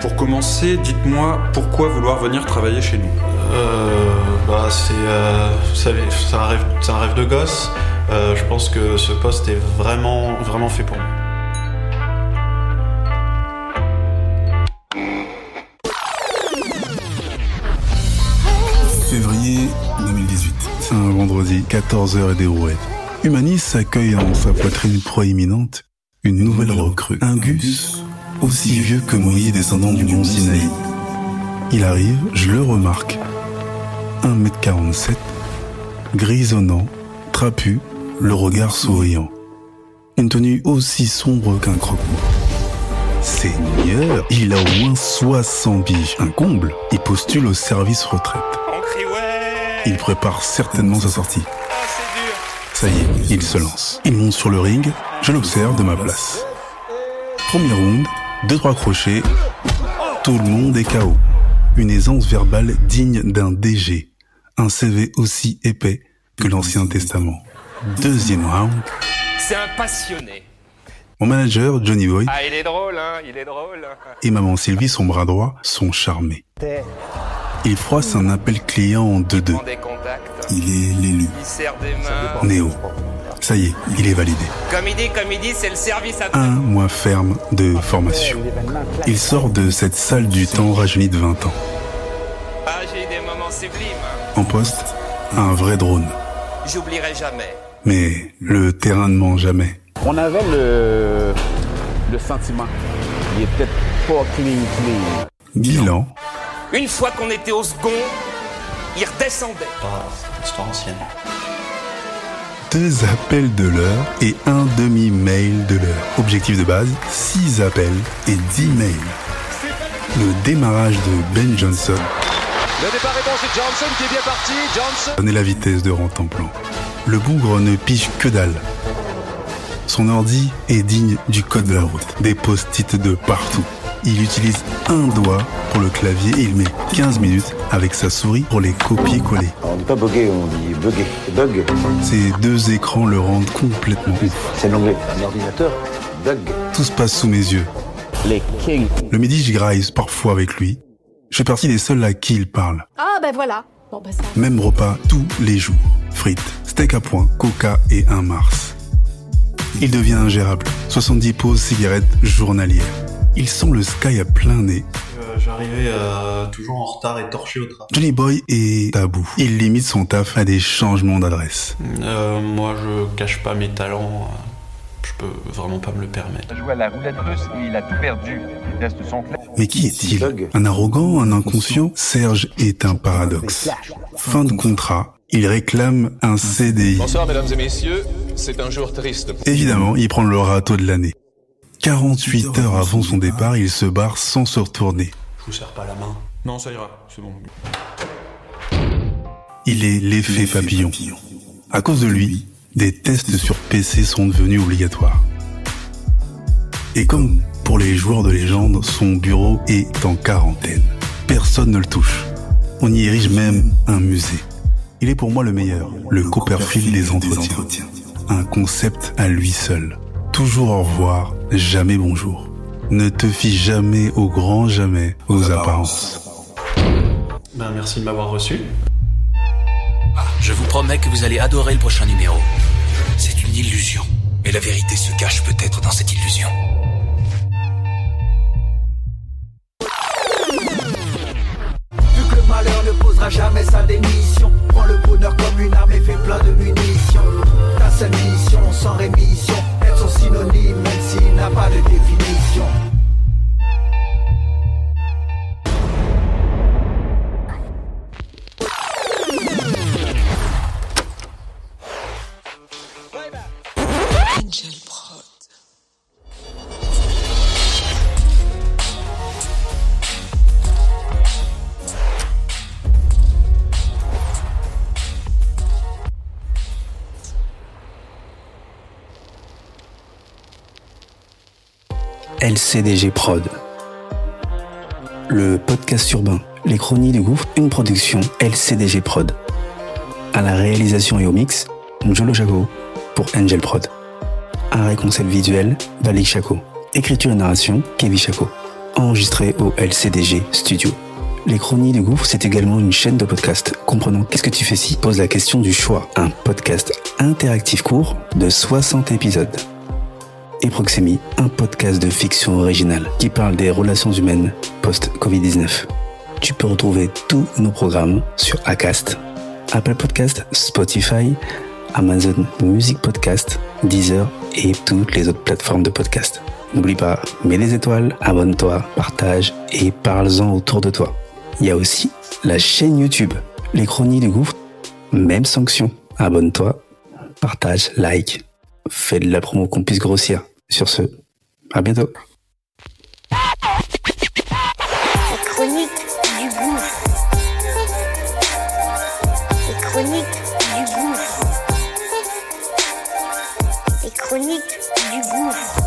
Pour commencer, dites-moi pourquoi vouloir venir travailler chez nous Euh. Bah, c'est. Euh, vous savez, c'est un rêve, c'est un rêve de gosse. Euh, je pense que ce poste est vraiment, vraiment fait pour moi. Février 2018. Un vendredi, 14h et des rouettes. Humanis accueille en sa poitrine proéminente une nouvelle recrue. Un gus aussi vieux que Moïse descendant du mont Sinaï. Il arrive, je le remarque. 1m47, grisonnant, trapu, le regard souriant. Une tenue aussi sombre qu'un croque Seigneur, il a au moins 60 biches. Un comble. Il postule au service retraite. Il prépare certainement sa sortie. Ça y est, il se lance. Il monte sur le ring, je l'observe de ma place. Premier round, deux trois crochets, tout le monde est KO. Une aisance verbale digne d'un DG. Un CV aussi épais que l'Ancien Testament. Deuxième round. C'est un passionné. Mon manager, Johnny Boy, Ah, il est drôle, hein, il est drôle. et maman Sylvie, son bras droit, sont charmés. Il froisse un appel client en 2-2. Prend des contacts, Il est l'élu. il serre des mains. Néo. Ça y est, il est validé. Comme il dit, comme il dit, c'est le service à Un mois ferme de formation. Il sort de cette salle du temps rajeuni de 20 ans. Ah, j'ai eu des moments sublimes. hein. En poste, un vrai drone. J'oublierai jamais. Mais le terrain ne ment jamais. On avait le, le sentiment qu'il était pas clean, clean. Bilan, Une fois qu'on était au second, il redescendait. Ah, histoire ancienne. deux appels de l'heure et un demi-mail de l'heure. Objectif de base, 6 appels et 10 mails. Le démarrage de Ben Johnson Le départ est bon, c'est Johnson qui est bien parti. Johnson. Donnez la vitesse de plan. Le bougre ne pige que dalle. Son ordi est digne du code de la route. Des post-it de partout. Il utilise un doigt pour le clavier et il met 15 minutes avec sa souris pour les copier-coller. On dit pas bugger, on dit bugger. Bug, Ces deux écrans le rendent complètement ouf. c'est l'anglais. Un ordinateur, bug. Tout se passe sous mes yeux. Les kings. Le midi, je graille parfois avec lui. Je fais partie des seuls à qui il parle. Ah ben voilà. Bon ben ça. Même repas tous les jours. Frites, steak à point, coca et un Mars. Il devient ingérable. 70 pauses cigarettes journalières. Il sent le sky à plein nez. Euh, J'arrivais euh, toujours en retard et torché au travail. Johnny Boy est tabou. Il limite son taf à des changements d'adresse. Euh, moi, je cache pas mes talents. Je peux vraiment pas me le permettre. Il a joué à la roulette russe et il a tout perdu. Mais qui est-il? Un arrogant, un inconscient? Serge est un paradoxe. Fin de contrat, il réclame un CDI. Bonsoir, mesdames et messieurs. C'est un jour triste. Évidemment, il prend le râteau de l'année. 48 heures avant son départ, il se barre sans se retourner. Je vous serre pas la main. Non, ça ira, c'est bon. Il est l'effet papillon. À cause de lui, des tests sur PC sont devenus obligatoires. Et comme pour les joueurs de légende, son bureau est en quarantaine. Personne ne le touche. On y érige même un musée. Il est pour moi le meilleur, le Copperfield des entretiens. Un concept à lui seul. Toujours au revoir, jamais bonjour. Ne te fie jamais au grand jamais aux apparences. Ben, merci de m'avoir reçu. Je vous promets que vous allez adorer le prochain numéro. C'est une illusion. Mais la vérité se cache peut-être dans cette illusion. LCDG Prod. Le podcast urbain, les chroniques du gouffre, une production LCDG Prod. À la réalisation et au mix, Njolo Chaco pour Angel Prod. Un concept visuel, Valik Chaco. Écriture et narration, Kevin Chaco. enregistré au LCDG Studio. Les Chroniques du Gouffre, c'est également une chaîne de podcast comprenant Qu'est-ce que tu fais si pose la question du choix. Un podcast interactif court de 60 épisodes. Et Proxémie, un podcast de fiction originale qui parle des relations humaines post-Covid-19. Tu peux retrouver tous nos programmes sur Acast, Apple Podcast, Spotify, Amazon Music Podcast, Deezer et toutes les autres plateformes de podcast. N'oublie pas, mets des étoiles, abonne-toi, partage et parle-en autour de toi. Il y a aussi la chaîne YouTube, les chroniques du gouffre, même sanction. Abonne-toi, partage, like, fais de la promo qu'on puisse grossir. Sur ce, à bientôt. Les du. Les chroniques du gouffre.